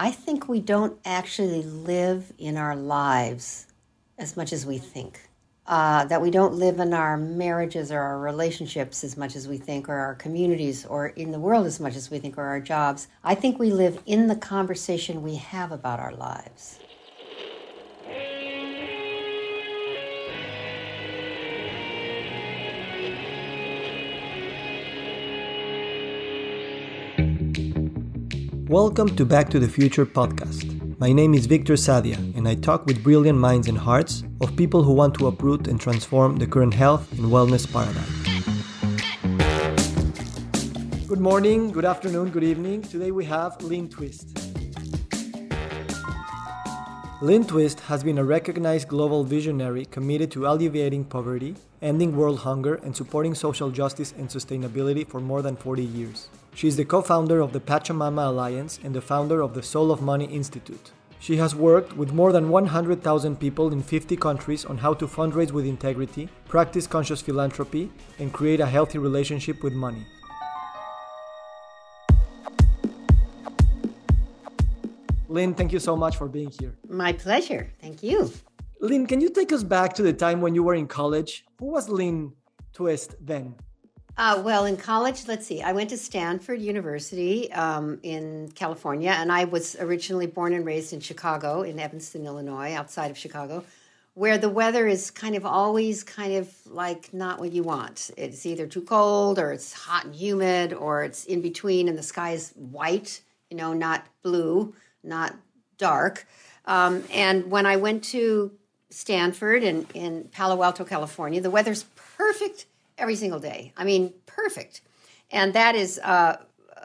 I think we don't actually live in our lives as much as we think. Uh, that we don't live in our marriages or our relationships as much as we think, or our communities, or in the world as much as we think, or our jobs. I think we live in the conversation we have about our lives. Welcome to Back to the Future podcast. My name is Victor Sadia, and I talk with brilliant minds and hearts of people who want to uproot and transform the current health and wellness paradigm. Good morning, good afternoon, good evening. Today we have Lynn Twist. Lynn Twist has been a recognized global visionary committed to alleviating poverty, ending world hunger, and supporting social justice and sustainability for more than 40 years. She is the co founder of the Pachamama Alliance and the founder of the Soul of Money Institute. She has worked with more than 100,000 people in 50 countries on how to fundraise with integrity, practice conscious philanthropy, and create a healthy relationship with money. Lynn, thank you so much for being here. My pleasure. Thank you. Lynn, can you take us back to the time when you were in college? Who was Lynn Twist then? Uh, well, in college, let's see, I went to Stanford University um, in California, and I was originally born and raised in Chicago, in Evanston, Illinois, outside of Chicago, where the weather is kind of always kind of like not what you want. It's either too cold, or it's hot and humid, or it's in between, and the sky is white, you know, not blue, not dark. Um, and when I went to Stanford and in Palo Alto, California, the weather's perfect every single day. I mean, perfect. And that is uh,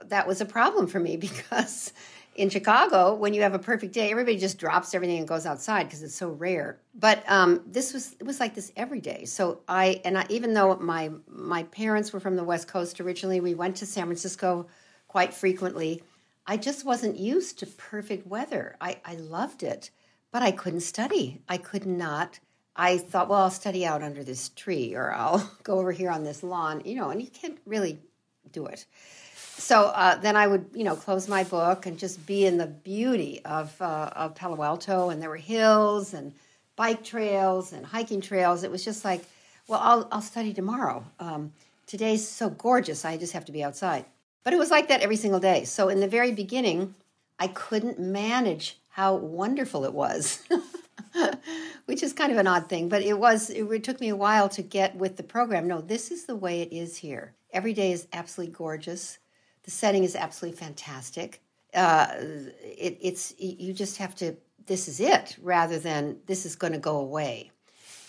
that was a problem for me because in Chicago, when you have a perfect day, everybody just drops everything and goes outside because it's so rare. But um, this was it was like this every day. So I and I, even though my my parents were from the West Coast originally, we went to San Francisco quite frequently. I just wasn't used to perfect weather. I, I loved it, but I couldn't study. I could not I thought, well, I'll study out under this tree or I'll go over here on this lawn, you know, and you can't really do it. So uh, then I would, you know, close my book and just be in the beauty of, uh, of Palo Alto, and there were hills and bike trails and hiking trails. It was just like, well, I'll, I'll study tomorrow. Um, today's so gorgeous, I just have to be outside. But it was like that every single day. So in the very beginning, I couldn't manage how wonderful it was. which is kind of an odd thing, but it was, it, took me a while to get with the program. No, this is the way it is here. Every day is absolutely gorgeous. The setting is absolutely fantastic. Uh, it, it's, you just have to, this is it, rather than this is going to go away.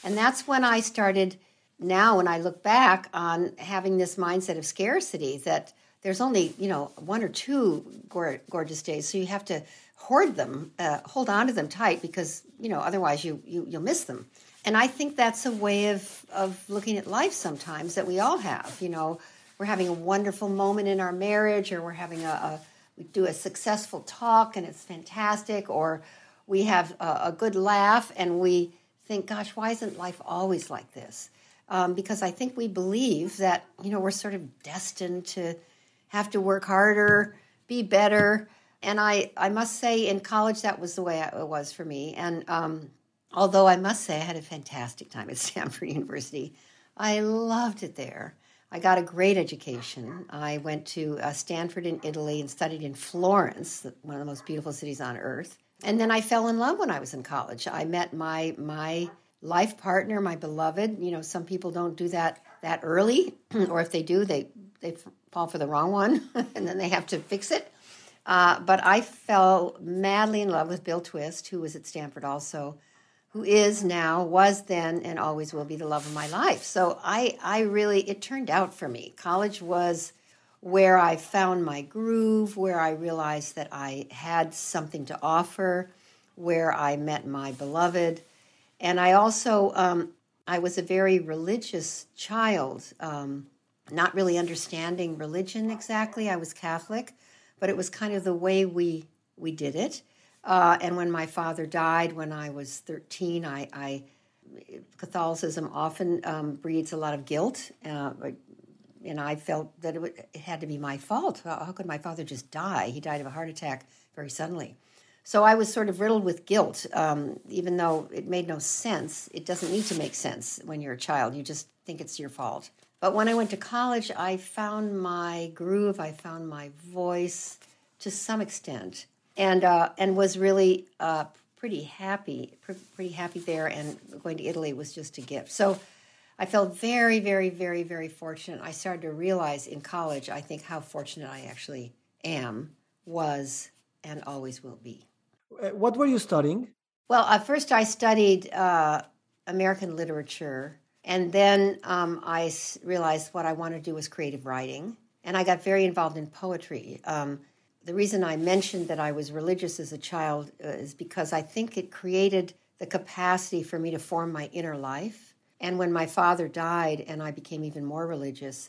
And that's when I started, now when I look back on having this mindset of scarcity, that there's only, you know, one or two gorgeous days. So you have to hoard them, uh, hold on to them tight because you know otherwise you, you you'll miss them. And I think that's a way of of looking at life sometimes that we all have. You know, we're having a wonderful moment in our marriage, or we're having a, a we do a successful talk and it's fantastic, or we have a, a good laugh and we think, gosh, why isn't life always like this? Um, because I think we believe that you know we're sort of destined to have to work harder, be better and I, I must say, in college, that was the way it was for me. And um, although I must say, I had a fantastic time at Stanford University, I loved it there. I got a great education. I went to uh, Stanford in Italy and studied in Florence, one of the most beautiful cities on earth. And then I fell in love when I was in college. I met my my life partner, my beloved. You know, some people don't do that that early, or if they do, they they fall for the wrong one, and then they have to fix it. Uh, but I fell madly in love with Bill Twist, who was at Stanford also, who is now, was then, and always will be the love of my life. So I, I really, it turned out for me. College was where I found my groove, where I realized that I had something to offer, where I met my beloved. And I also, um, I was a very religious child, um, not really understanding religion exactly. I was Catholic but it was kind of the way we we did it. Uh, and when my father died when I was 13, I, I Catholicism often um, breeds a lot of guilt, uh, and I felt that it, it, had to be my fault. How, how, could my father just die? He died of a heart attack very suddenly. So I was sort of riddled with guilt, um, even though it made no sense. It doesn't need to make sense when you're a child. You just think it's your fault. But when I went to college, I found my groove. I found my voice to some extent, and uh, and was really uh, pretty happy, pretty happy there. And going to Italy was just a gift. So I felt very, very, very, very fortunate. I started to realize in college, I think how fortunate I actually am, was, and always will be. Uh, what were you studying? Well, at first I studied uh, American literature, and then um, I realized what I wanted to do was creative writing, and I got very involved in poetry. Um, the reason I mentioned that I was religious as a child uh, is because I think it created the capacity for me to form my inner life and when my father died and I became even more religious,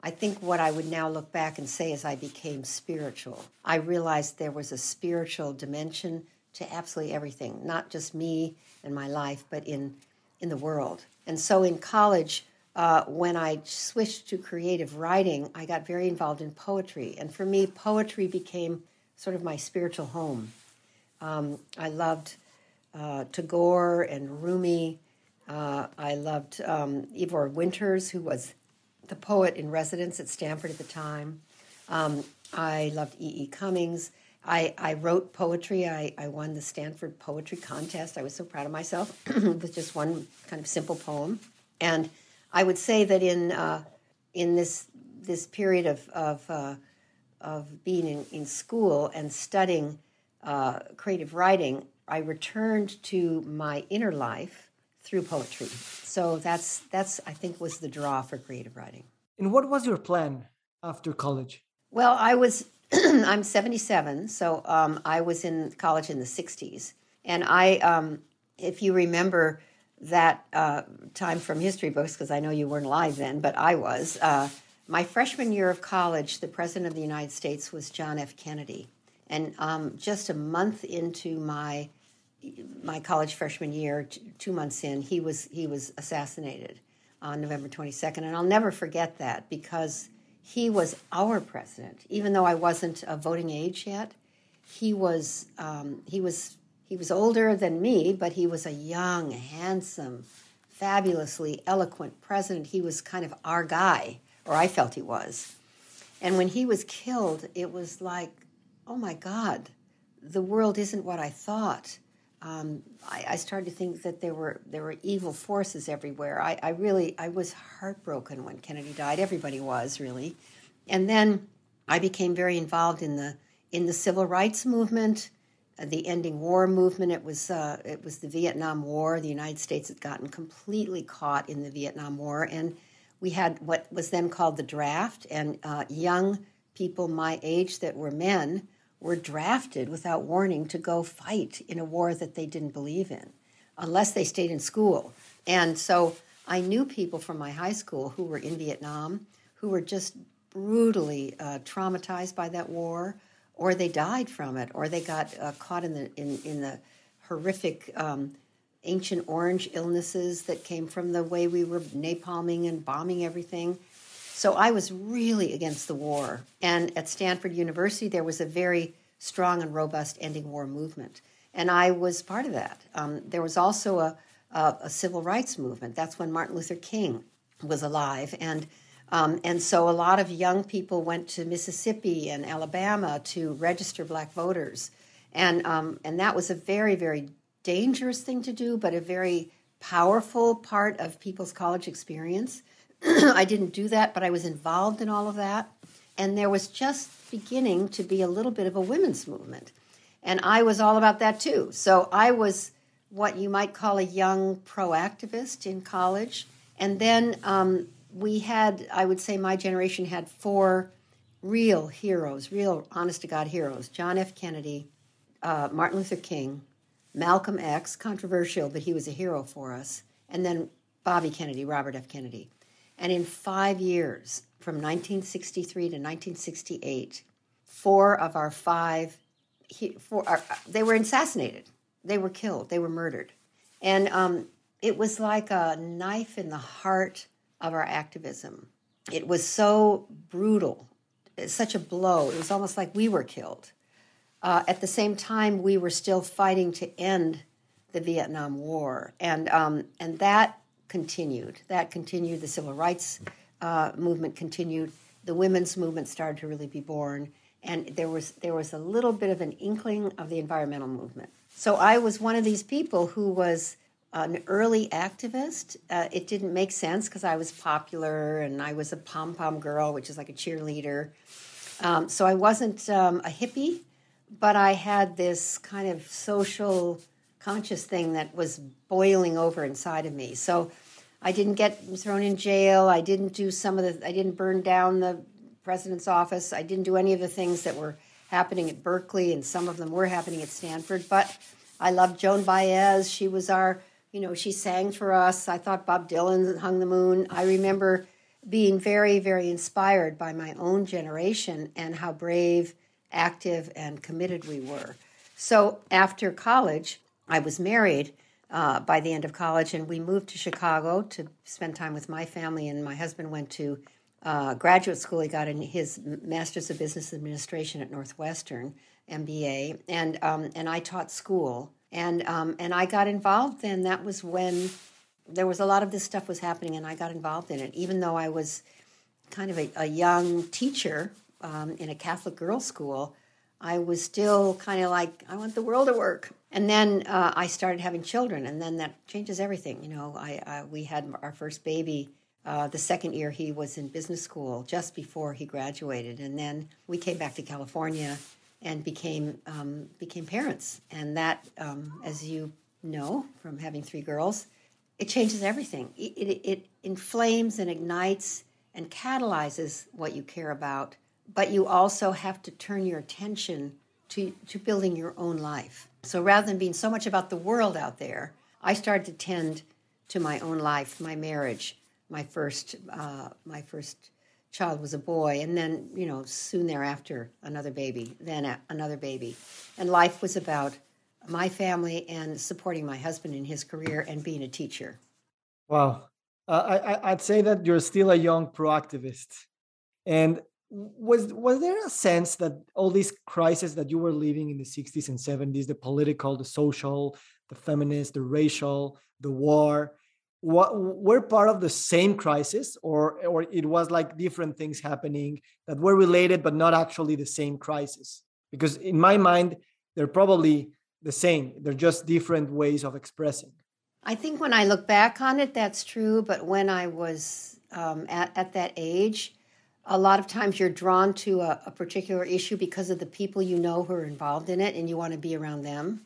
I think what I would now look back and say is I became spiritual. I realized there was a spiritual dimension to absolutely everything, not just me and my life, but in, in the world. And so in college, uh, when I switched to creative writing, I got very involved in poetry. And for me, poetry became sort of my spiritual home. Um, I loved uh, Tagore and Rumi uh, I loved um, Yvor Winters, who was the poet in residence at Stanford at the time. Um, I loved E. E. Cummings. I, I wrote poetry. I, I won the Stanford Poetry Contest. I was so proud of myself with just one kind of simple poem. And I would say that in uh, in this this period of of, uh, of being in, in school and studying uh, creative writing, I returned to my inner life through poetry. So that's that's I think was the draw for creative writing. And what was your plan after college? Well, I was I'm 77, so um, I was in college in the 60s, and I, um, if you remember that uh, time from history books, because I know you weren't alive then, but I was. Uh, my freshman year of college, the president of the United States was John F. Kennedy, and um, just a month into my my college freshman year, two months in, he was he was assassinated on November 22nd, and I'll never forget that because he was our president. Even though I wasn't of voting age yet, he was um, he was he was older than me, but he was a young, handsome, fabulously eloquent president. He was kind of our guy, or I felt he was. And when he was killed, it was like, oh my God, the world isn't what I thought um, I, I, started to think that there were there were evil forces everywhere. I, I, really I was heartbroken when Kennedy died. Everybody was really, and then I became very involved in the in the civil rights movement, uh, the ending war movement. It was uh, it was the Vietnam War. The United States had gotten completely caught in the Vietnam War, and we had what was then called the draft, and uh, young people my age that were men were drafted without warning to go fight in a war that they didn't believe in, unless they stayed in school. And so I knew people from my high school who were in Vietnam who were just brutally uh, traumatized by that war, or they died from it, or they got uh, caught in the in, in the horrific um, Agent Orange illnesses that came from the way we were napalming and bombing everything. So I was really against the war. And at Stanford University, there was a very strong and robust ending war movement. And I was part of that. Um, there was also a, a, a, civil rights movement. That's when Martin Luther King was alive. And, um, and so a lot of young people went to Mississippi and Alabama to register black voters. And, um, and that was a very, very dangerous thing to do, but a very powerful part of people's college experience. I didn't do that, but I was involved in all of that. And there was just beginning to be a little bit of a women's movement. And I was all about that too. So I was what you might call a young pro-activist in college. And then um, we had, I would say my generation had four real heroes, real honest to God heroes John F. Kennedy, uh, Martin Luther King, Malcolm X, controversial, but he was a hero for us, and then Bobby Kennedy, Robert F. Kennedy. And in five years, from 1963 to 1968, four of our five, four, uh, they were assassinated. They were killed. They were murdered. And um, it was like a knife in the heart of our activism. It was so brutal, such a blow. It was almost like we were killed. uh, at the same time, we were still fighting to end the Vietnam War, and um, and that continued. That continued. The civil rights uh, movement continued. The women's movement started to really be born, and there was there was a little bit of an inkling of the environmental movement. So I was one of these people who was an early activist. Uh, it didn't make sense because I was popular and I was a pom pom girl, which is like a cheerleader. Um, so I wasn't um, a hippie, but I had this kind of social conscious thing that was boiling over inside of me. So I didn't get thrown in jail. I didn't do some of the. I didn't burn down the president's office. I didn't do any of the things that were happening at Berkeley, and some of them were happening at Stanford. But I loved Joan Baez. She was our you know, she sang for us. I thought Bob Dylan hung the moon. I remember being very, very inspired by my own generation and how brave, active, and committed we were. So after college, I was married uh, by the end of college, and we moved to Chicago to spend time with my family. And my husband went to uh, graduate school. He got in his Master's of Business Administration at Northwestern, MBA, and um, and I taught school and um, and I got involved. And that was when there was a lot of this stuff was happening, and I got involved in it. Even though I was kind of a, a young teacher um, in a Catholic girls' school, I was still kind of like I want the world to work. And then uh, I started having children, and then that changes everything. You know, I, I we had our first baby. Uh, the second year he was in business school, just before he graduated, and then we came back to California and became um, became parents. And that, um, as you know from having three girls, it changes everything. It, it, it inflames and ignites and catalyzes what you care about. But you also have to turn your attention to, to building your own life. So rather than being so much about the world out there, I started to tend to my own life, my marriage, my first, uh, my first child was a boy, and then, you know, soon thereafter, another baby, then another baby. And life was about my family and supporting my husband in his career and being a teacher. Wow. Uh, I, I'd say that you're still a young proactivist. And was was there a sense that all these crises that you were living in the 60s and 70s the political the social the feminist the racial the war what were part of the same crisis? Or or it was like different things happening that were related but not actually the same crisis? Because in my mind they're probably the same. They're just different ways of expressing. I think when i look back on it that's true. But when i was um, at, at that age a lot of times you're drawn to a, a particular issue because of the people you know who are involved in it and you want to be around them.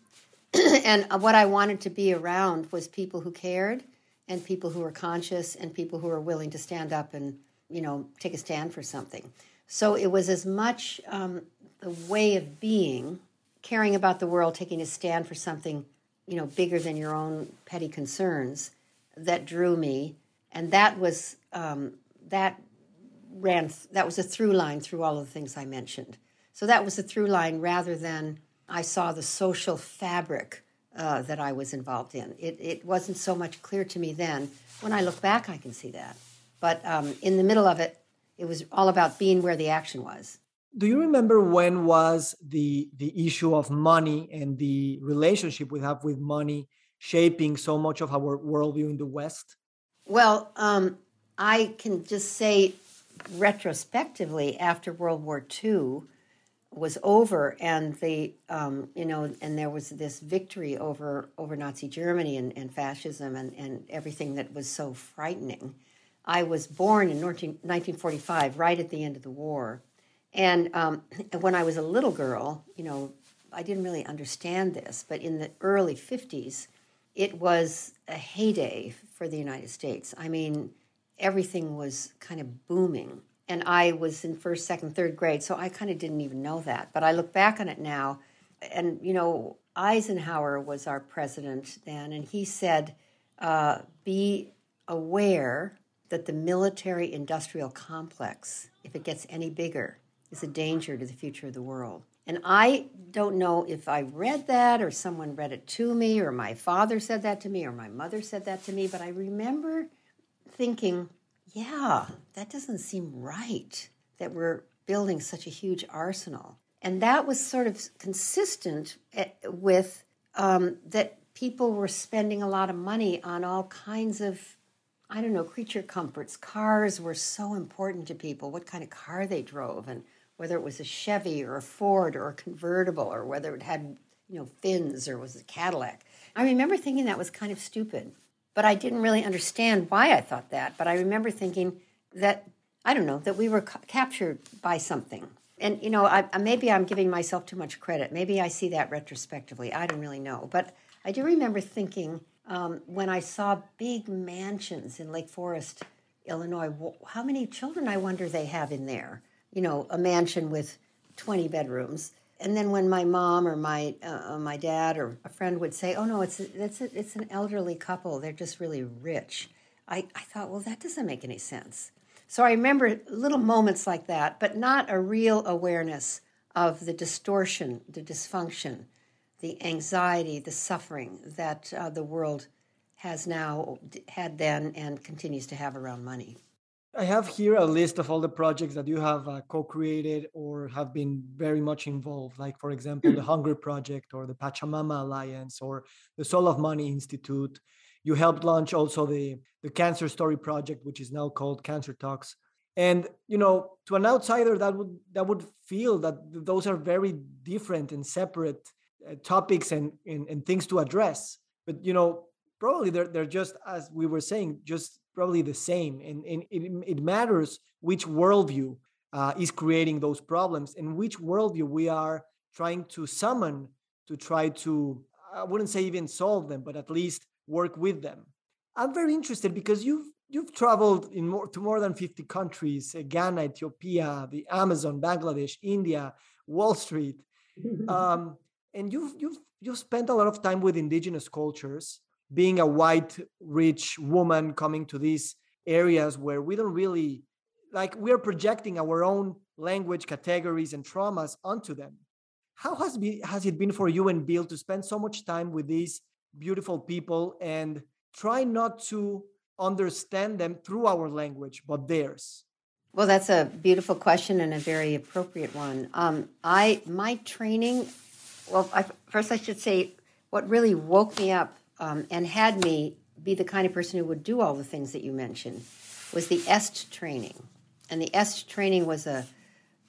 And what i wanted to be around was people who cared and people who were conscious and people who are willing to stand up and you know take a stand for something. So it was as much um, the way of being caring about the world taking a stand for something you know bigger than your own petty concerns that drew me. And that was um, that ran that was a through line through all of the things i mentioned so that was a through line rather than i saw the social fabric uh, that I was involved in. It, it wasn't so much clear to me then. When I look back, I can see that. But um, in the middle of it, it was all about being where the action was. Do you remember when was the the issue of money and the relationship we have with money shaping so much of our worldview in the West? Well, um, I can just say retrospectively after World War II, was over and the um, you know and there was this victory over over Nazi Germany and, and fascism and, and everything that was so frightening. I was born in 19, 1945, right at the end of the war, and um, when I was a little girl, you know, I didn't really understand this, but in the early 50s, it was a heyday for the United States. I mean, everything was kind of booming and I was in first, second, third grade, so I kind of didn't even know that. But I look back on it now, and you know, Eisenhower was our president then, and he said, uh, "Be aware that the military-industrial complex, if it gets any bigger, is a danger to the future of the world." And I don't know if I read that or someone read it to me or my father said that to me or my mother said that to me, but I remember thinking yeah, that doesn't seem right that we're building such a huge arsenal. And that was sort of consistent eh, with um, that people were spending a lot of money on all kinds of, I don't know, creature comforts. Cars were so important to people, what kind of car they drove, and whether it was a Chevy or a Ford or a convertible, or whether it had, you know, fins or was a Cadillac. I remember thinking that was kind of stupid, but I didn't really understand why I thought that. But I remember thinking that, I don't know, that we were ca- captured by something and you know, I, maybe I'm giving myself too much credit. Maybe I see that retrospectively. I don't really know, but I do remember thinking um, when I saw big mansions in Lake Forest, Illinois. How many children I wonder they have in there? You know, a mansion with 20 bedrooms. And then when my mom or my uh, my dad or a friend would say, "Oh no, it's a, it's a, it's an elderly couple. They're just really rich," I, I thought, well, that doesn't make any sense. So I remember little moments like that, but not a real awareness of the distortion, the dysfunction, the anxiety, the suffering that uh, the world has now had then and continues to have around money. I have here a list of all the projects that you have uh, co-created or have been very much involved, like for example, the Hunger Project or the Pachamama Alliance or the Soul of Money Institute. You helped launch also the, the Cancer Story Project, which is now called Cancer Talks. And you know, to an outsider, that would that would feel that those are very different and separate uh, topics and, and and things to address. But you know, probably they're they're just as we were saying, just probably the same. And, and it, it matters which worldview uh, is creating those problems and which worldview we are trying to summon to try to I wouldn't say even solve them, but at least work with them. I'm very interested because you've you've traveled in more to more than 50 countries: uh, Ghana, Ethiopia, the Amazon, Bangladesh, India, Wall Street, um, and you've you've you've spent a lot of time with indigenous cultures. Being a white, rich woman coming to these areas where we don't really like we are projecting our own language categories and traumas onto them. How has be has it been for you and Bill to spend so much time with these beautiful people and try not to understand them through our language, but theirs? Well, that's a beautiful question and a very appropriate one. Um, I my training. Well, I, first I should say what really woke me up um, and had me be the kind of person who would do all the things that you mentioned was the EST training, and the EST training was a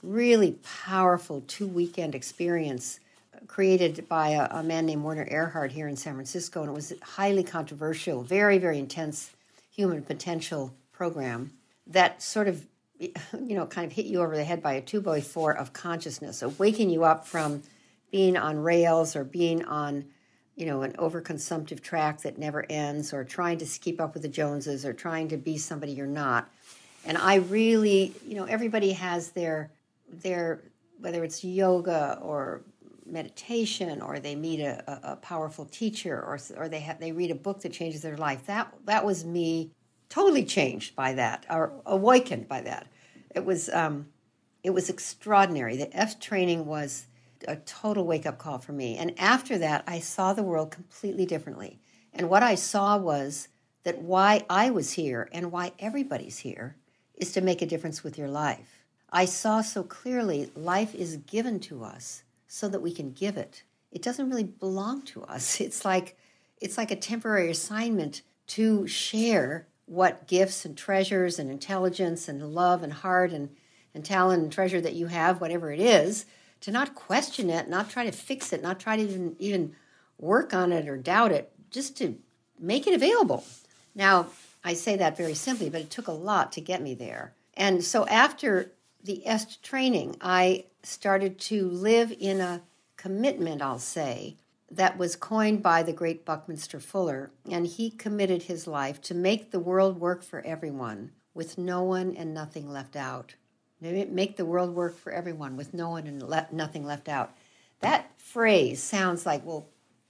really powerful two weekend experience created by a, a, man named Werner Erhard here in San Francisco, and it was highly controversial, very, very intense human potential program that sort of, you know, kind of hit you over the head by a two by four of consciousness, so waking you up from being on rails or being on, you know, an overconsumptive track that never ends, or trying to keep up with the Joneses, or trying to be somebody you're not. And I really, you know, everybody has their their whether it's yoga or meditation or they meet a, a, powerful teacher or, or they, have, they read a book that changes their life. That, that was me totally changed by that or awakened by that. It was, um, it was extraordinary. The EST training was a total wake up call for me. And after that, I saw the world completely differently. And what I saw was that why I was here and why everybody's here is to make a difference with your life. I saw so clearly life is given to us so that we can give it. It doesn't really belong to us. It's like it's like a temporary assignment to share what gifts and treasures and intelligence and love and heart and, and talent and treasure that you have, whatever it is, to not question it, not try to fix it, not try to even, even work on it or doubt it, just to make it available. Now, I say that very simply, but it took a lot to get me there. And so after the EST training, I started to live in a commitment, I'll say, that was coined by the great Buckminster Fuller. And he committed his life to make the world work for everyone with no one and nothing left out. Make the world work for everyone with no one and le- nothing left out. That phrase sounds like, well,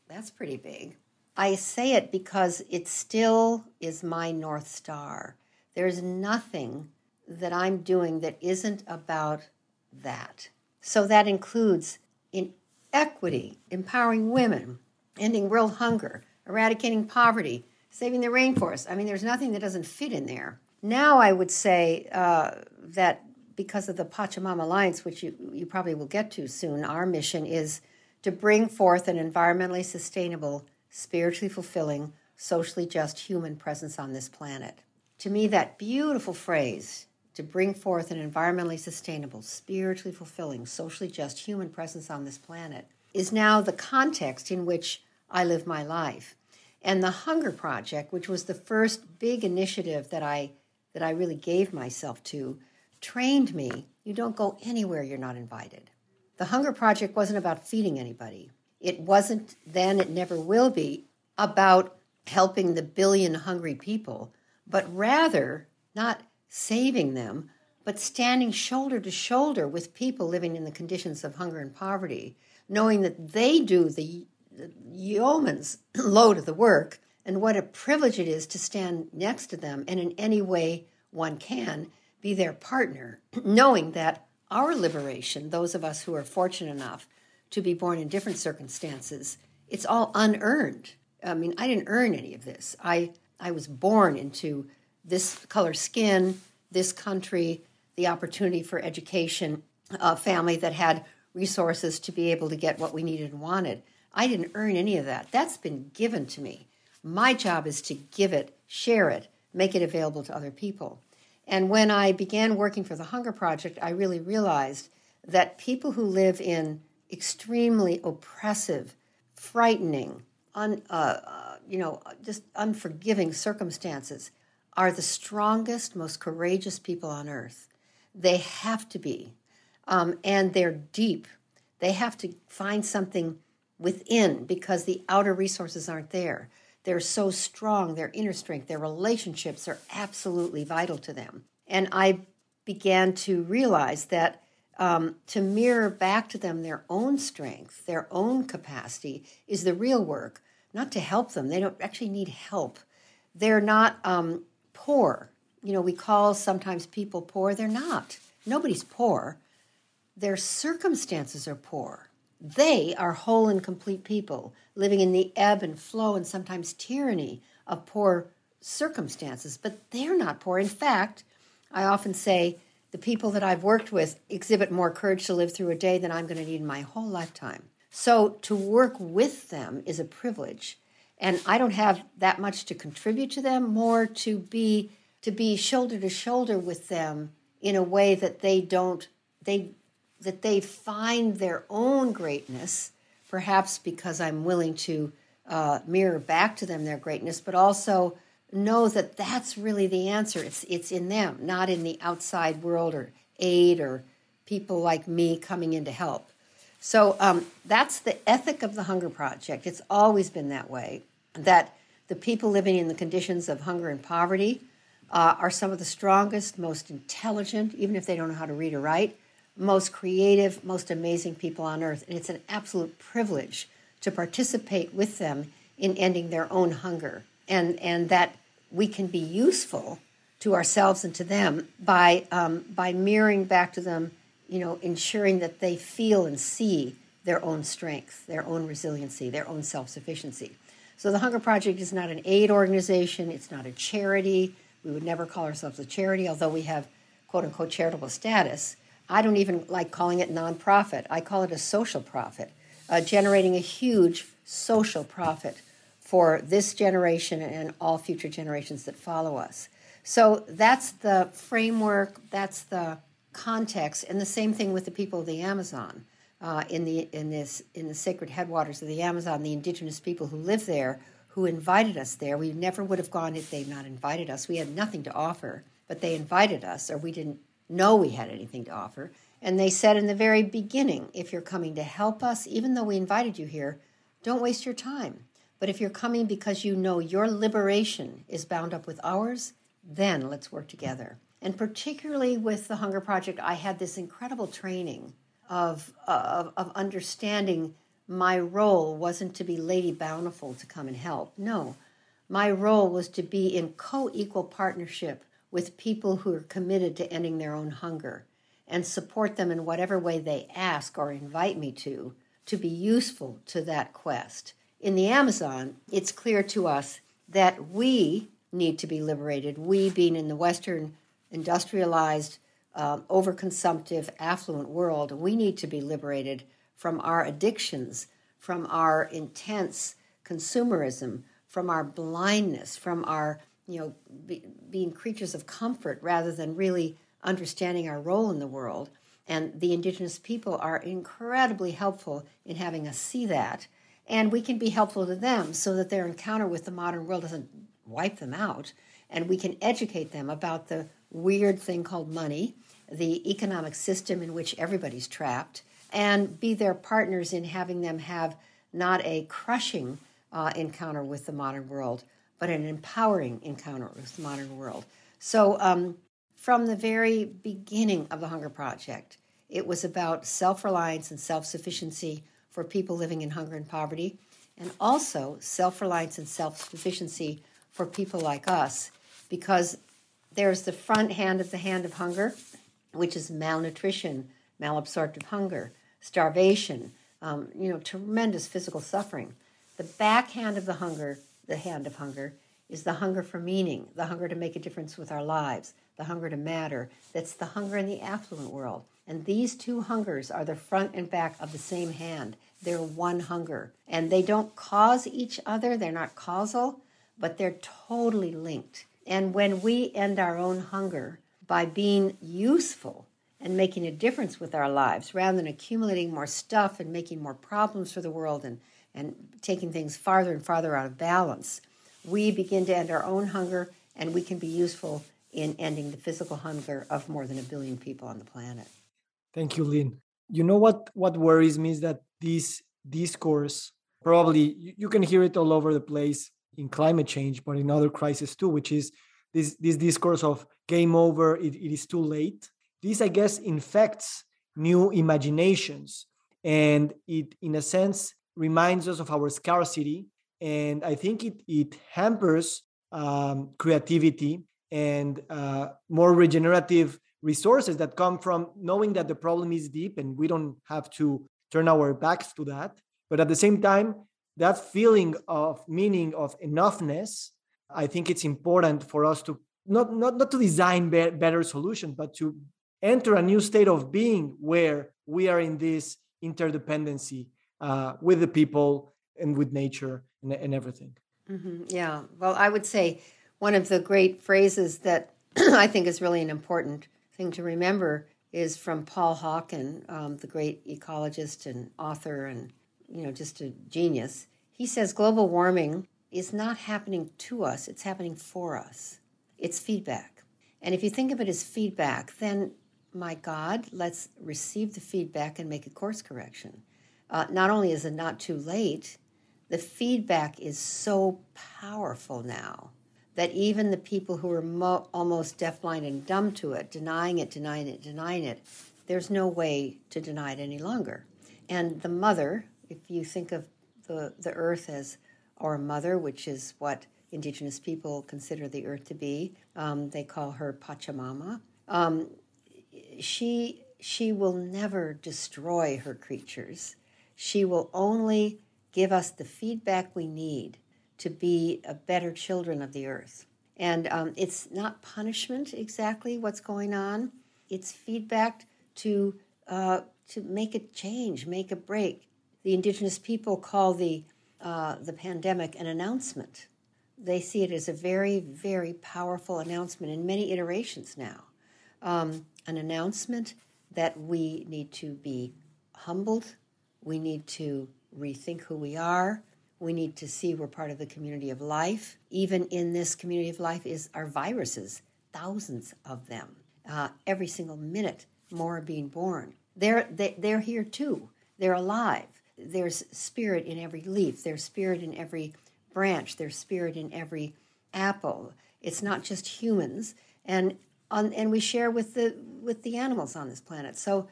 that's pretty big. I say it because it still is my North Star. There's nothing that I'm doing that isn't about that. So that includes in equity, empowering women, ending world hunger, eradicating poverty, saving the rainforest. I mean, there's nothing that doesn't fit in there. Now, I would say uh, that because of the Pachamama Alliance, which you, you probably will get to soon, our mission is to bring forth an environmentally sustainable, spiritually fulfilling, socially just human presence on this planet. To me, that beautiful phrase, to bring forth an environmentally sustainable, spiritually fulfilling, socially just human presence on this planet, is now the context in which I live my life. And the Hunger Project, which was the first big initiative that I that I really gave myself to, trained me. You don't go anywhere you're not invited. The Hunger Project wasn't about feeding anybody. It wasn't then, it never will be, about helping the billion hungry people, but rather not saving them, but standing shoulder to shoulder with people living in the conditions of hunger and poverty, knowing that they do the, the yeoman's load of the work, and what a privilege it is to stand next to them and in any way one can be their partner, knowing that our liberation, those of us who are fortunate enough to be born in different circumstances, it's all unearned. I mean, I didn't earn any of this. I, I was born into this color skin, this country, the opportunity for education, a family that had resources to be able to get what we needed and wanted. I didn't earn any of that. That's been given to me. My job is to give it, share it, make it available to other people. And when I began working for the Hunger Project, I really realized that people who live in extremely oppressive, frightening, un, uh, uh, you know, just unforgiving circumstances are the strongest, most courageous people on earth. They have to be. Um, and they're deep. They have to find something within because the outer resources aren't there. They're so strong, their inner strength, their relationships are absolutely vital to them. And I began to realize that um, to mirror back to them their own strength, their own capacity, is the real work, not to help them. They don't actually need help. They're not um, poor. You know, we call sometimes people poor. They're not. Nobody's poor. Their circumstances are poor. They are whole and complete people living in the ebb and flow and sometimes tyranny of poor circumstances, but they're not poor. In fact, I often say the people that I've worked with exhibit more courage to live through a day than I'm going to need in my whole lifetime. So to work with them is a privilege. And I don't have that much to contribute to them, more to be to be shoulder to shoulder with them in a way that they don't they that they find their own greatness, perhaps because I'm willing to uh, mirror back to them their greatness, but also know that that's really the answer. It's it's in them, not in the outside world or aid or people like me coming in to help. So um, that's the ethic of the Hunger Project. It's always been that way. That the people living in the conditions of hunger and poverty uh, are some of the strongest, most intelligent, even if they don't know how to read or write, most creative, most amazing people on earth. And it's an absolute privilege to participate with them in ending their own hunger. And, and that we can be useful to ourselves and to them by, um, by mirroring back to them, you know, ensuring that they feel and see their own strength, their own resiliency, their own self sufficiency. So the Hunger Project is not an aid organization, it's not a charity. We would never call ourselves a charity, although we have quote unquote charitable status. I don't even like calling it nonprofit. I call it a social profit, uh, generating a huge social profit for this generation and all future generations that follow us. So that's the framework, that's the context, and the same thing with the people of the Amazon. Uh, in the in this in the sacred headwaters of the Amazon, the indigenous people who live there, who invited us there. We never would have gone if they'd not invited us. We had nothing to offer, but they invited us, or we didn't know we had anything to offer. And they said in the very beginning if you're coming to help us, even though we invited you here, don't waste your time. But if you're coming because you know your liberation is bound up with ours, then let's work together. And particularly with the Hunger Project, I had this incredible training of, of, of understanding my role wasn't to be Lady Bountiful to come and help. No, my role was to be in co equal partnership with people who are committed to ending their own hunger and support them in whatever way they ask or invite me to, to be useful to that quest. In the Amazon, it's clear to us that we need to be liberated, we being in the Western industrialized uh, overconsumptive, affluent world, we need to be liberated from our addictions, from our intense consumerism, from our blindness, from our you know be, being creatures of comfort rather than really understanding our role in the world. And the indigenous people are incredibly helpful in having us see that. And we can be helpful to them so that their encounter with the modern world doesn't wipe them out. And we can educate them about the weird thing called money, the economic system in which everybody's trapped, and be their partners in having them have not a crushing uh, encounter with the modern world, but an empowering encounter with the modern world. So, um, from the very beginning of the Hunger Project, it was about self reliance and self sufficiency for people living in hunger and poverty, and also self reliance and self sufficiency for people like us, because there's the front hand of the hand of hunger, which is malnutrition, malabsorptive hunger, starvation, um, you know, tremendous physical suffering. The backhand of the hunger, the hand of hunger, is the hunger for meaning, the hunger to make a difference with our lives, the hunger to matter. That's the hunger in the affluent world. And these two hungers are the front and back of the same hand. They're one hunger. And they don't cause each other, they're not causal, but they're totally linked. And when we end our own hunger by being useful and making a difference with our lives rather than accumulating more stuff and making more problems for the world and, and taking things farther and farther out of balance, we begin to end our own hunger and we can be useful in ending the physical hunger of more than a billion people on the planet. Thank you, Lynn. You know what, what worries me is that this discourse, probably you can hear it all over the place in climate change, but in other crises too, which is this, this discourse of game over, it, it is too late. This, I guess, infects new imaginations. And it, in a sense, reminds us of our scarcity. And I think it, it hampers um, creativity and uh, more regenerative resources that come from knowing that the problem is deep and we don't have to turn our backs to that. But at the same time, that feeling of meaning of enoughness, I think it's important for us to not, not, not to design be- better solutions, but to enter a new state of being where we are in this interdependency uh, with the people and with nature and, and everything. Mm-hmm. Yeah. Well, I would say one of the great phrases that I think is really an important thing to remember is from Paul Hawken, um, the great ecologist and author, and you know, just a genius. He says global warming is not happening to us; it's happening for us. It's feedback, and if you think of it as feedback, then my God, let's receive the feedback and make a course correction. Uh, not only is it not too late, the feedback is so powerful now that even the people who are mo- almost deafblind and dumb to it, denying it, denying it, denying it, there's no way to deny it any longer. And the mother, if you think of the, the earth as our mother, which is what indigenous people consider the earth to be, um, they call her Pachamama. Um, she she will never destroy her creatures. She will only give us the feedback we need to be a better children of the earth. And um, it's not punishment exactly what's going on. It's feedback to uh, to make a change, make a break. The indigenous people call the uh, the pandemic an announcement. They see it as a very, very powerful announcement in many iterations now. Um, an announcement that we need to be humbled, we need to rethink who we are, we need to see we're part of the community of life. Even in this community of life is our viruses, thousands of them. Uh, every single minute, more are being born. They're, they, they're here too. They're alive. There's spirit in every leaf. There's spirit in every branch. There's spirit in every apple. It's not just humans. And on, and we share with the with the animals on this planet. So,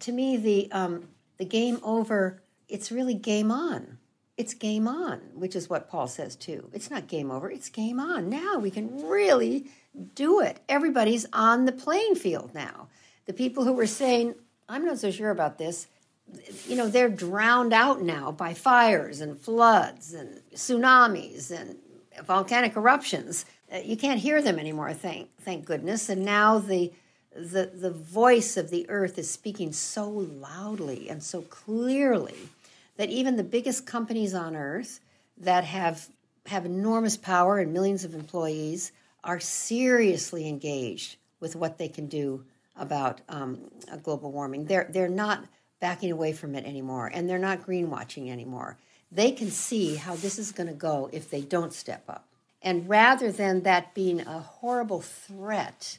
to me, the um, the game over. It's really game on. It's game on, which is what Paul says too. It's not game over. It's game on. Now we can really do it. Everybody's on the playing field now. The people who were saying, "I'm not so sure about this," you know, they're drowned out now by fires and floods and tsunamis and volcanic eruptions. Uh, you can't hear them anymore, thank thank goodness. And now the the, the voice of the earth is speaking so loudly and so clearly that even the biggest companies on earth that have have enormous power and millions of employees are seriously engaged with what they can do about um, global warming. They're they're not backing away from it anymore, and they're not greenwashing anymore. They can see how this is going to go if they don't step up. And rather than that being a horrible threat,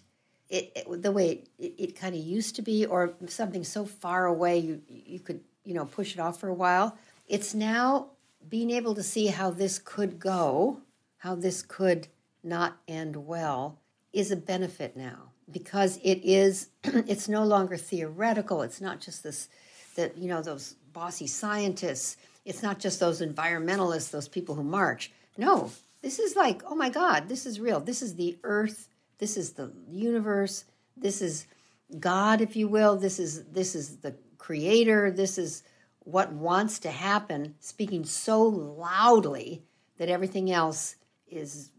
it, it the way it, it kind of used to be, or something so far away you you could you know push it off for a while. It's now being able to see how this could go, how this could not end well, is a benefit now because it is it's no longer theoretical. It's not just this that you know those bossy scientists. It's not just those environmentalists, those people who march. No, this is like, oh my God, this is real. This is the earth. This is the universe. This is God, if you will. This is this is the creator. This is what wants to happen, speaking so loudly that everything else is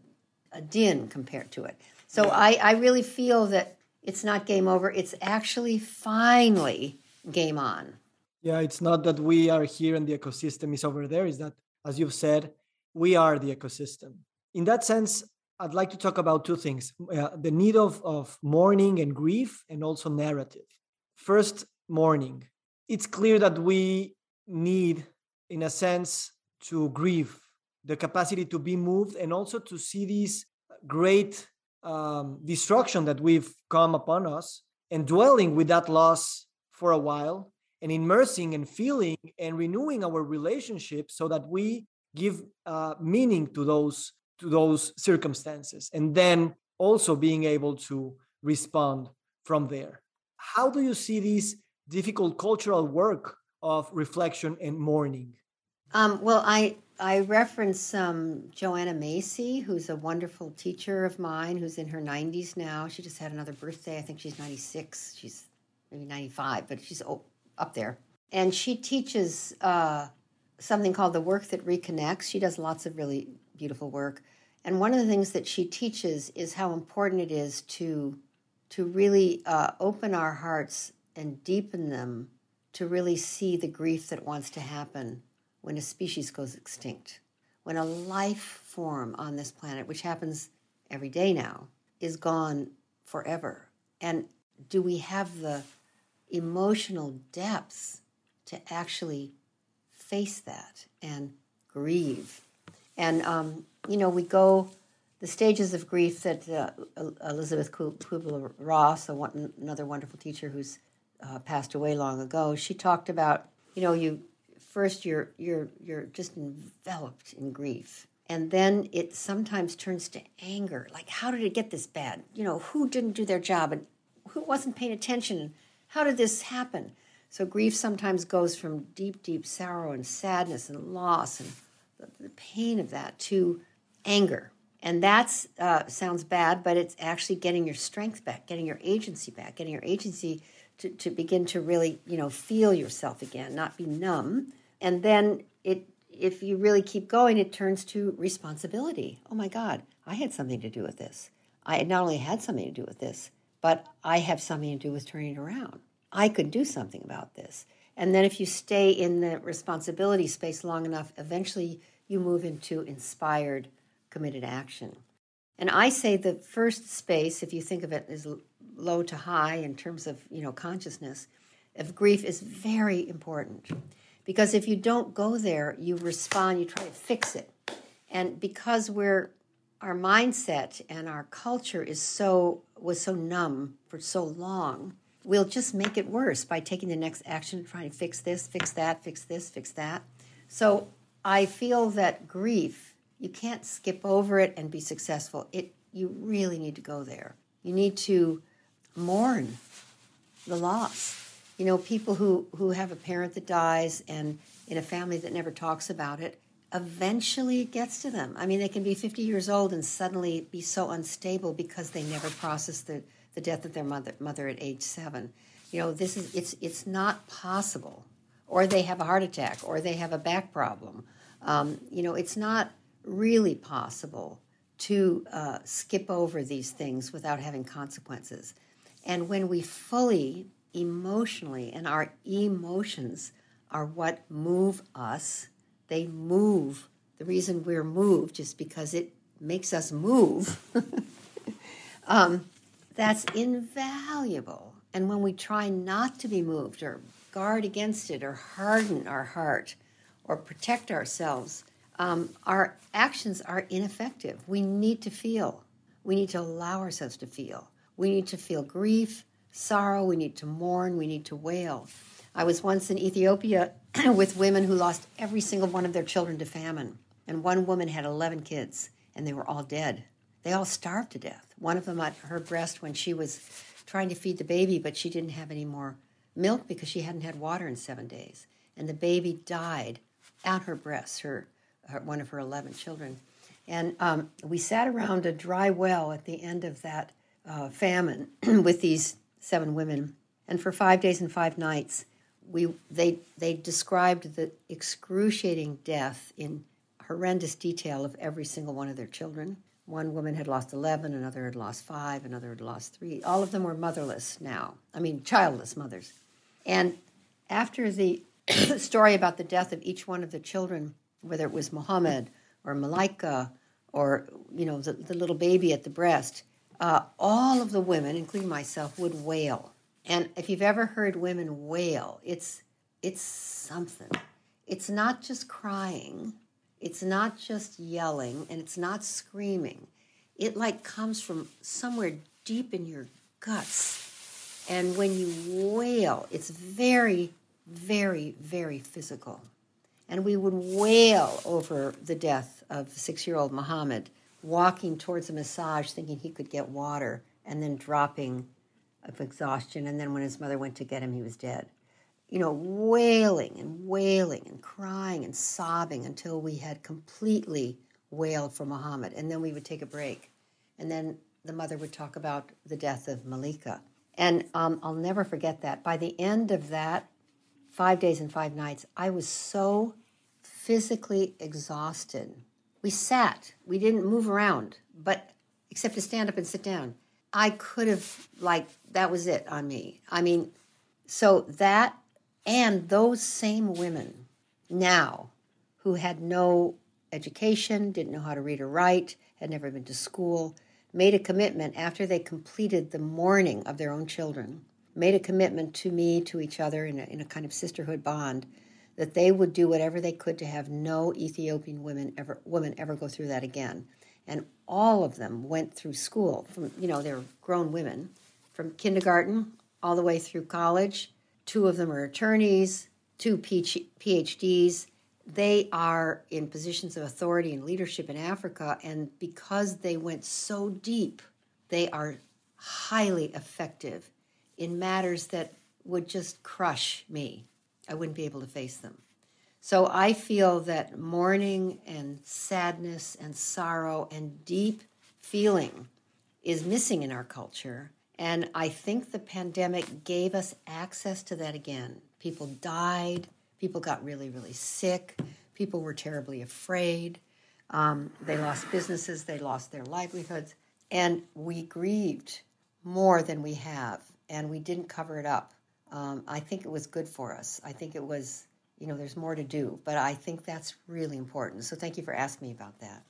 a din compared to it. So I, I really feel that it's not game over. It's actually finally game on. Yeah, it's not that we are here and the ecosystem is over there. Is that, as you've said, we are the ecosystem. In that sense, I'd like to talk about two things uh, the need of, of mourning and grief, and also narrative. First, mourning it's clear that we need, in a sense, to grieve the capacity to be moved and also to see this great um, destruction that we've come upon us and dwelling with that loss for a while and immersing and feeling and renewing our relationship so that we give uh, meaning to those to those circumstances and then also being able to respond from there how do you see these difficult cultural work of reflection and mourning? Um, well, I I reference um, Joanna Macy, who's a wonderful teacher of mine, who's in her 90s now. She just had another birthday. I think she's 96. She's maybe 95, but she's up there. And she teaches uh, something called the work that reconnects. She does lots of really beautiful work. And one of the things that she teaches is how important it is to to really uh, open our hearts and deepen them to really see the grief that wants to happen when a species goes extinct. When a life form on this planet, which happens every day now, is gone forever. And do we have the emotional depths to actually face that and grieve? And, um, you know, we go the stages of grief that uh, Elisabeth Kubler Ross, another wonderful teacher who's uh, passed away long ago, she talked about you know you first you're you're you're just enveloped in grief. And then it sometimes turns to anger like how did it get this bad? You know who didn't do their job? And who wasn't paying attention? How did this happen? So grief sometimes goes from deep deep sorrow and sadness and loss and the, pain of that to anger and that uh, sounds bad but it's actually getting your strength back getting your agency back getting your agency to, to begin to really, you know, feel yourself again, not be numb. And then it if you really keep going, it turns to responsibility. Oh my God, I had something to do with this. I not only had something to do with this, but I have something to do with turning it around. I could do something about this. And then if you stay in the responsibility space long enough, eventually you move into inspired, committed action. And I say the first space, if you think of it as low to high in terms of you know consciousness of grief is very important because if you don't go there you respond you try to fix it and because we're our mindset and our culture is so was so numb for so long we'll just make it worse by taking the next action trying to fix this fix that fix this fix that so i feel that grief you can't skip over it and be successful it you really need to go there you need to mourn the loss. You know, people who, who have a parent that dies and in a family that never talks about it, eventually it gets to them. I mean, they can be 50 years old and suddenly be so unstable because they never processed the, the death of their mother, mother at age seven. You know, this is it's it's not possible. Or they have a heart attack, or they have a back problem. Um, you know, it's not really possible to uh, skip over these things without having consequences. And when we fully emotionally, and our emotions are what move us, they move. The reason we're moved is because it makes us move. um, that's invaluable. And when we try not to be moved or guard against it or harden our heart or protect ourselves, um, our actions are ineffective. We need to feel. We need to allow ourselves to feel. We need to feel grief, sorrow. We need to mourn. We need to wail. I was once in Ethiopia with women who lost every single one of their children to famine. And one woman had 11 kids, and they were all dead. They all starved to death. One of them at her breast when she was trying to feed the baby, but she didn't have any more milk because she hadn't had water in seven days. And the baby died at her breast, her, her one of her 11 children. And um, we sat around a dry well at the end of that uh, famine with these seven women. And for five days and five nights, we they they described the excruciating death in horrendous detail of every single one of their children. One woman had lost 11, another had lost five, another had lost three. All of them were motherless now. I mean, childless mothers. And after the story about the death of each one of the children, whether it was Muhammad or Malika or, you know, the, the little baby at the breast, uh, all of the women, including myself, would wail. And if you've ever heard women wail, it's it's something. It's not just crying, it's not just yelling, and it's not screaming. It like comes from somewhere deep in your guts. And when you wail, it's very, very, very physical. And we would wail over the death of six year old Muhammad, walking towards a massage thinking he could get water, and then dropping of exhaustion. And then when his mother went to get him, he was dead. You know, wailing and wailing and crying and sobbing until we had completely wailed for Muhammad. And then we would take a break. And then the mother would talk about the death of Malika. And um, I'll never forget that. By the end of that five days and five nights, I was so physically exhausted. We sat, we didn't move around, but except to stand up and sit down. I could have, like, that was it on me. I mean, so that and those same women now who had no education, didn't know how to read or write, had never been to school, made a commitment after they completed the mourning of their own children, made a commitment to me, to each other in a, in a kind of sisterhood bond, that they would do whatever they could to have no Ethiopian women ever woman ever go through that again. And all of them went through school from you know they're grown women from kindergarten all the way through college. Two of them are attorneys, two PhDs. They are in positions of authority and leadership in Africa, and because they went so deep, they are highly effective in matters that would just crush me. I wouldn't be able to face them. So I feel that mourning and sadness and sorrow and deep feeling is missing in our culture. And I think the pandemic gave us access to that again. People died, people got really, really sick, people were terribly afraid, um, they lost businesses, they lost their livelihoods, and we grieved more than we have, and we didn't cover it up. Um, I think it was good for us. I think it was, you know, there's more to do, but I think that's really important. So thank you for asking me about that.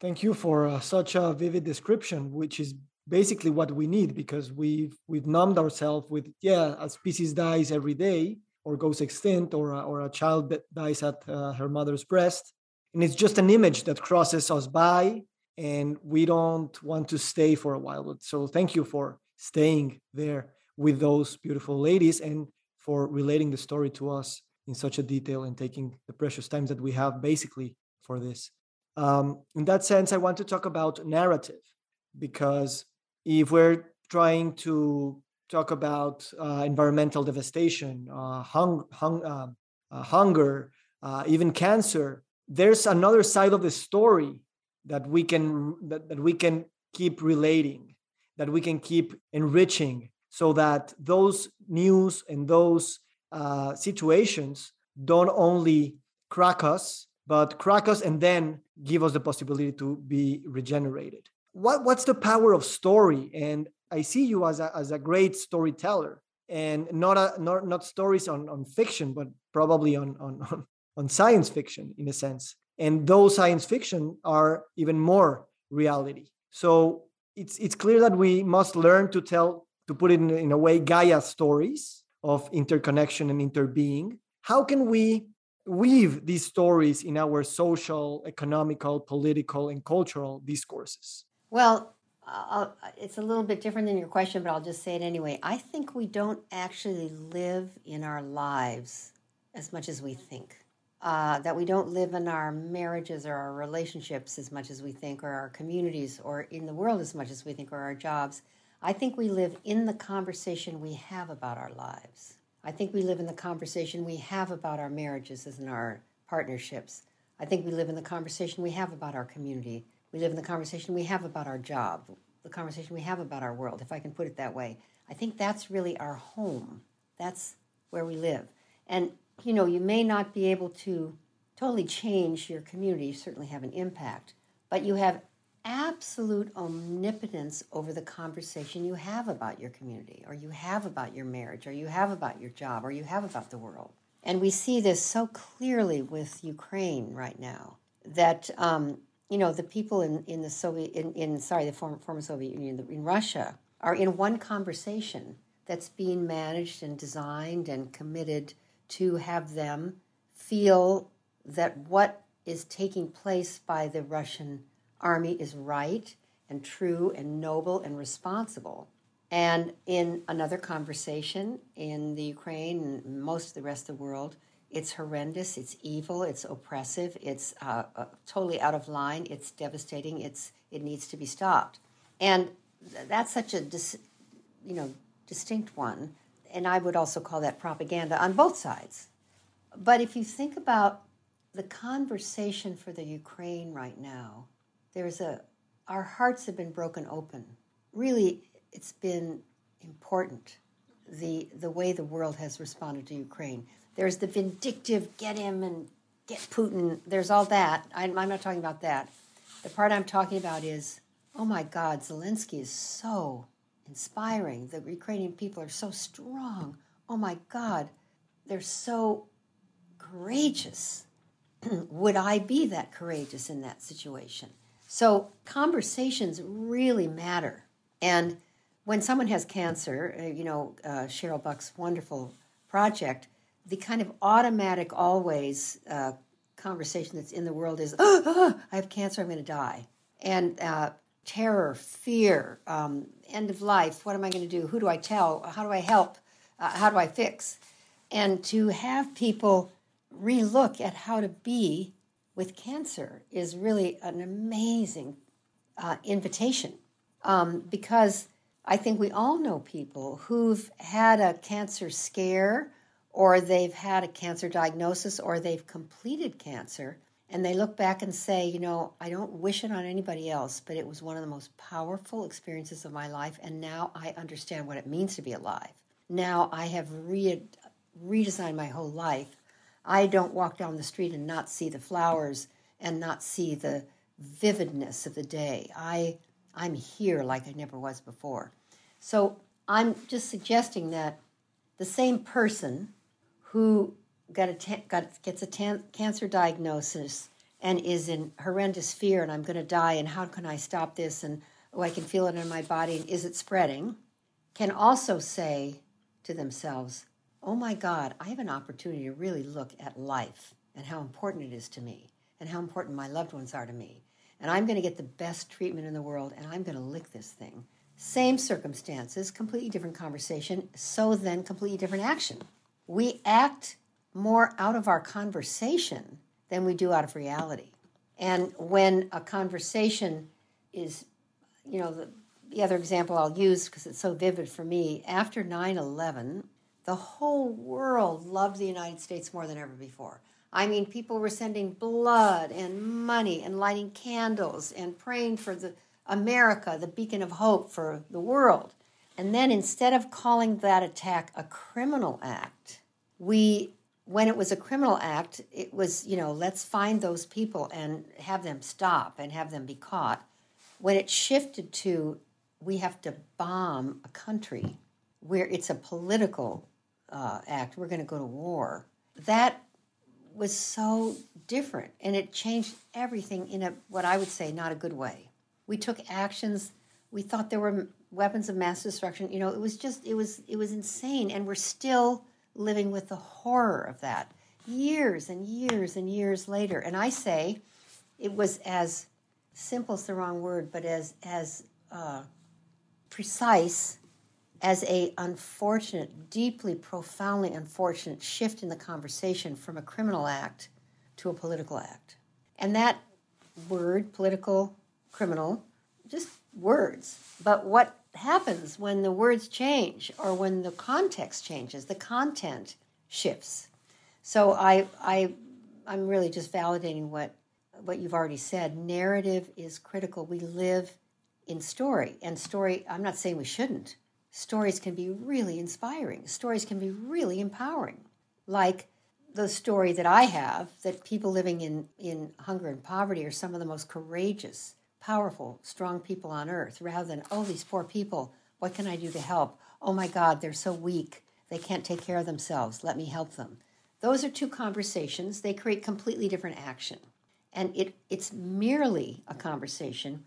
Thank you for uh, such a vivid description, which is basically what we need because we've we've numbed ourselves with yeah a species dies every day or goes extinct or a, or a child that dies at uh, her mother's breast. And it's just an image that crosses us by and we don't want to stay for a while. So thank you for staying there with those beautiful ladies and for relating the story to us in such a detail and taking the precious times that we have basically for this. Um, in that sense i want to talk about narrative because if we're trying to talk about uh, environmental devastation, uh, hung, hung, uh, uh hunger, uh, even cancer, there's another side of the story that we can that, that we can keep relating, that we can keep enriching, so that those news and those uh, situations don't only crack us, but crack us and then give us the possibility to be regenerated what what's the power of story and I see you as a, as a great storyteller and not a, not not stories on, on fiction, but probably on, on on science fiction in a sense. And those science fiction are even more reality. So it's it's clear that we must learn to tell to put it in, in a way Gaia stories of interconnection and interbeing. How can we weave these stories in our social, economical, political, and cultural discourses? Well, it's a little bit different than your question, but I'll just say it anyway. I think we don't actually live in our lives as much as we think. Uh, that we don't live in our marriages or our relationships as much as we think, or our communities, or in the world as much as we think, or our jobs. I think we live in the conversation we have about our lives. I think we live in the conversation we have about our marriages and our partnerships. I think we live in the conversation we have about our community. We live in the conversation we have about our job, the conversation we have about our world, if I can put it that way. I think that's really our home. That's where we live. And, you know, you may not be able to totally change your community, you certainly have an impact, but you have absolute omnipotence over the conversation you have about your community, or you have about your marriage, or you have about your job, or you have about the world. And we see this so clearly with Ukraine right now that um, you know the people in, in the Soviet in, in sorry the former, former Soviet Union in Russia are in one conversation that's being managed and designed and committed to have them feel that what is taking place by the Russian army is right and true and noble and responsible. And in another conversation in the Ukraine and most of the rest of the world, it's horrendous, it's evil, it's oppressive, it's uh, uh, totally out of line, it's devastating, it's, it needs to be stopped. And that's such a dis, you know, distinct one. And I would also call that propaganda on both sides. But if you think about the conversation for the Ukraine right now, there's a our hearts have been broken open. Really, it's been important the the way the world has responded to Ukraine. There's the vindictive get him and get Putin. There's all that. I'm, I'm not talking about that. The part I'm talking about is, oh my God, Zelensky is so inspiring. The Ukrainian people are so strong. Oh my God, they're so courageous. Would I be that courageous in that situation? So conversations really matter. And when someone has cancer, uh, you know, uh, Cheryl Buck's wonderful project, the kind of automatic, always uh, conversation that's in the world is, oh, oh, I have cancer, I'm going to die. And uh, terror, fear, um, end of life, what am I going to do? Who do I tell? How do I help? Uh, how do I fix? And to have people relook at how to be with cancer is really an amazing uh, invitation um, because I think we all know people who've had a cancer scare or they've had a cancer diagnosis or they've completed cancer and they look back and say, you know, I don't wish it on anybody else, but it was one of the most powerful experiences of my life, and now I understand what it means to be alive. Now I have re- redesigned my whole life I don't walk down the street and not see the flowers and not see the vividness of the day. I I'm here like I never was before. So I'm just suggesting that the same person who got a ta- got, gets a cancer diagnosis and is in horrendous fear and I'm going to die and how can I stop this and oh I can feel it in my body and is it spreading can also say to themselves oh my God, I have an opportunity to really look at life and how important it is to me and how important my loved ones are to me. And I'm going to get the best treatment in the world and I'm going to lick this thing. Same circumstances, completely different conversation, so then completely different action. We act more out of our conversation than we do out of reality. And when a conversation is, you know, the, the other example I'll use because it's so vivid for me, after 9 11, the whole world loved the United States more than ever before. I mean, people were sending blood and money and lighting candles and praying for the America, the beacon of hope for the world. And then instead of calling that attack a criminal act, we when it was a criminal act, it was, you know, let's find those people and have them stop and have them be caught. When it shifted to we have to bomb a country where it's a political uh, act, we're going to go to war. That was so different, and it changed everything in a what I would say not a good way. We took actions. We thought there were weapons of mass destruction. You know, it was just it was it was insane, and we're still living with the horror of that years and years and years later. And I say, it was as simple is the wrong word, but as as uh, precise as a unfortunate, deeply, profoundly unfortunate shift in the conversation from a criminal act to a political act. And that word, political, criminal, just words. But what happens when the words change or when the context changes, the content shifts. So I, I, I'm really just validating what, what you've already said. Narrative is critical. We live in story, and story. I'm not saying we shouldn't. Stories can be really inspiring. Stories can be really empowering, like the story that I have that people living in, in hunger and poverty are some of the most courageous powerful, strong people on earth rather than, oh, these poor people, what can I do to help? Oh my God, they're so weak. They can't take care of themselves. Let me help them. Those are two conversations. They create completely different action. And it, it's merely a conversation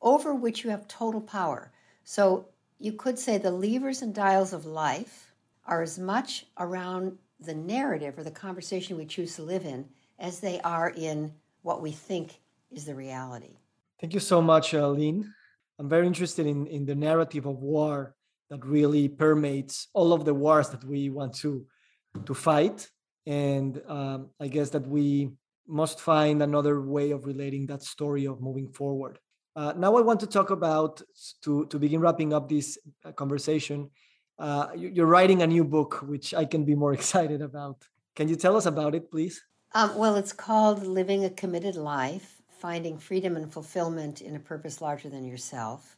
over which you have total power. So you could say the levers and dials of life are as much around the narrative or the conversation we choose to live in as they are in what we think is the reality. Thank you so much, uh, Lynn. I'm very interested in, in the narrative of war that really permeates all of the wars that we want to, to fight. And um, I guess that we must find another way of relating that story of moving forward. Uh, now I want to talk about, to, to begin wrapping up this uh, conversation, uh, you're writing a new book, which I can be more excited about. Can you tell us about it, please? Um, well, it's called Living a Committed Life finding freedom and fulfillment in a purpose larger than yourself.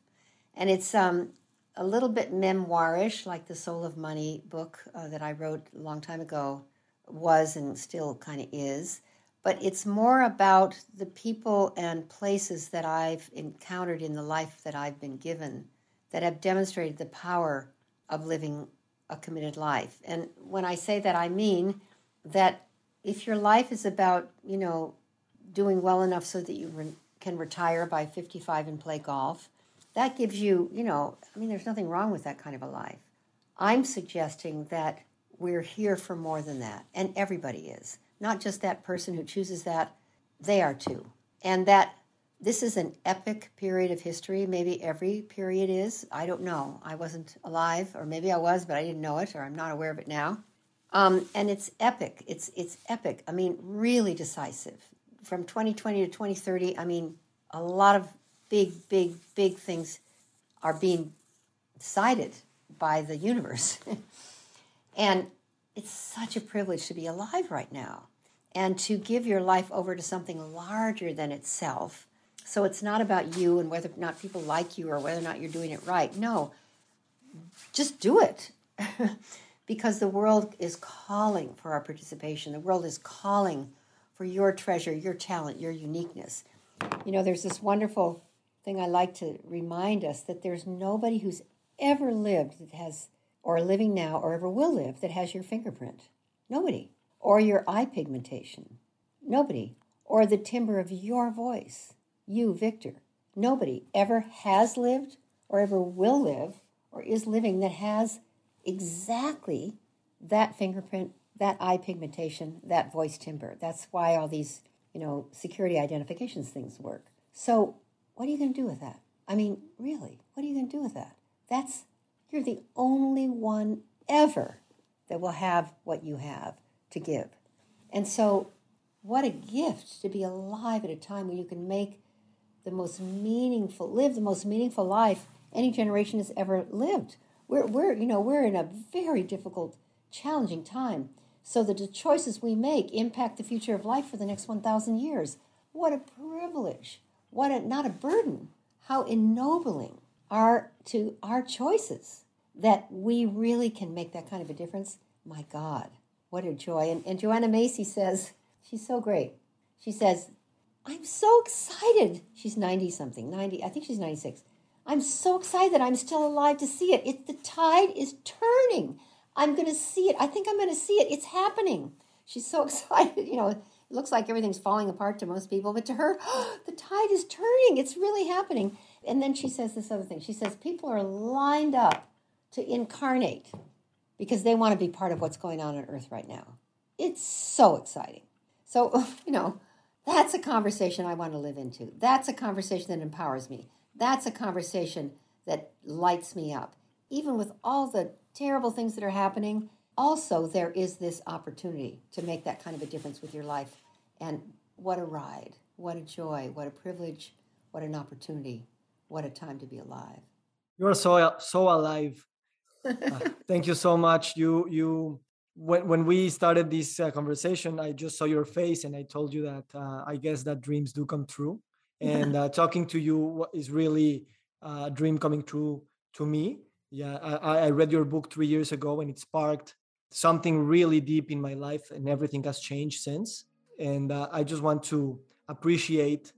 And it's um, a little bit memoirish, like the Soul of Money book uh, that I wrote a long time ago was and still kind of is. But it's more about the people and places that I've encountered in the life that I've been given that have demonstrated the power of living a committed life. And when I say that, I mean that if your life is about, you know, doing well enough so that you re- can retire by 55 and play golf, that gives you, you know, I mean, there's nothing wrong with that kind of a life. I'm suggesting that we're here for more than that, and everybody is. Not just that person who chooses that, they are too. And that this is an epic period of history. Maybe every period is. I don't know. I wasn't alive, or maybe I was, but I didn't know it, or I'm not aware of it now. Um, and it's epic. It's it's epic. I mean, really decisive from 2020 to 2030, I mean, a lot of big, big, big things are being decided by the universe. and it's such a privilege to be alive right now and to give your life over to something larger than itself. So it's not about you and whether or not people like you or whether or not you're doing it right. No, just do it. because the world is calling for our participation. The world is calling for your treasure, your talent, your uniqueness. You know, there's this wonderful thing I like to remind us that there's nobody who's ever lived that has, or living now, or ever will live that has your fingerprint. Nobody. Or your eye pigmentation. Nobody. Or the timbre of your voice. You, Victor. Nobody ever has lived, or ever will live, or is living that has exactly that fingerprint that eye pigmentation, that voice timbre. That's why all these, you know, security identifications things work. So, what are you going to do with that? I mean, really, what are you going to do with that? That's, you're the only one ever that will have what you have to give. And so, what a gift to be alive at a time when you can make the most meaningful, live the most meaningful life any generation has ever lived. We're, we're, you know, we're in a very difficult, challenging time so that the choices we make impact the future of life for the next 1,000 years. What a privilege. What a, not a burden. How ennobling are to our choices that we really can make that kind of a difference. My God, what a joy. And, and Joanna Macy says, she's so great. She says, I'm so excited. She's 90 something, 90, I think she's 96. I'm so excited that I'm still alive to see it. It the tide is turning. I'm going to see it. I think I'm going to see it. It's happening. She's so excited. You know, it looks like everything's falling apart to most people, but to her, oh, the tide is turning. It's really happening. And then she says this other thing. She says people are lined up to incarnate because they want to be part of what's going on on earth right now. It's so exciting. So, you know, that's a conversation I want to live into. That's a conversation that empowers me. That's a conversation that lights me up. Even with all the terrible things that are happening, also there is this opportunity to make that kind of a difference with your life. And what a ride, what a joy, what a privilege, what an opportunity, what a time to be alive. You are so so alive. uh, thank you so much. You you when when we started this uh, conversation, I just saw your face and I told you that uh, I guess that dreams do come true. And uh, talking to you is really uh, a dream coming true to me. Yeah, I, I read your book three years ago and it sparked something really deep in my life, and everything has changed since. And uh, I just want to appreciate,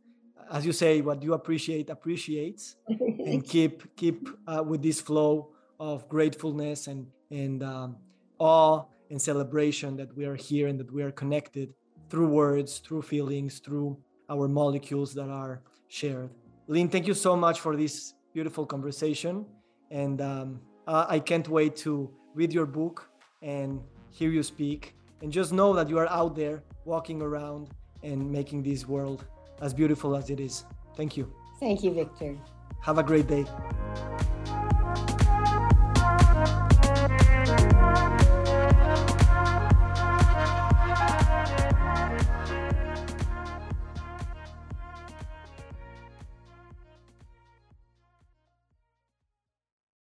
as you say, what you appreciate appreciates, and keep keep uh, with this flow of gratefulness and and um, awe and celebration that we are here and that we are connected through words, through feelings, through our molecules that are shared. Lynn, thank you so much for this beautiful conversation. And um, I can't wait to read your book and hear you speak. And just know that you are out there walking around and making this world as beautiful as it is. Thank you. Thank you, Victor. Have a great day.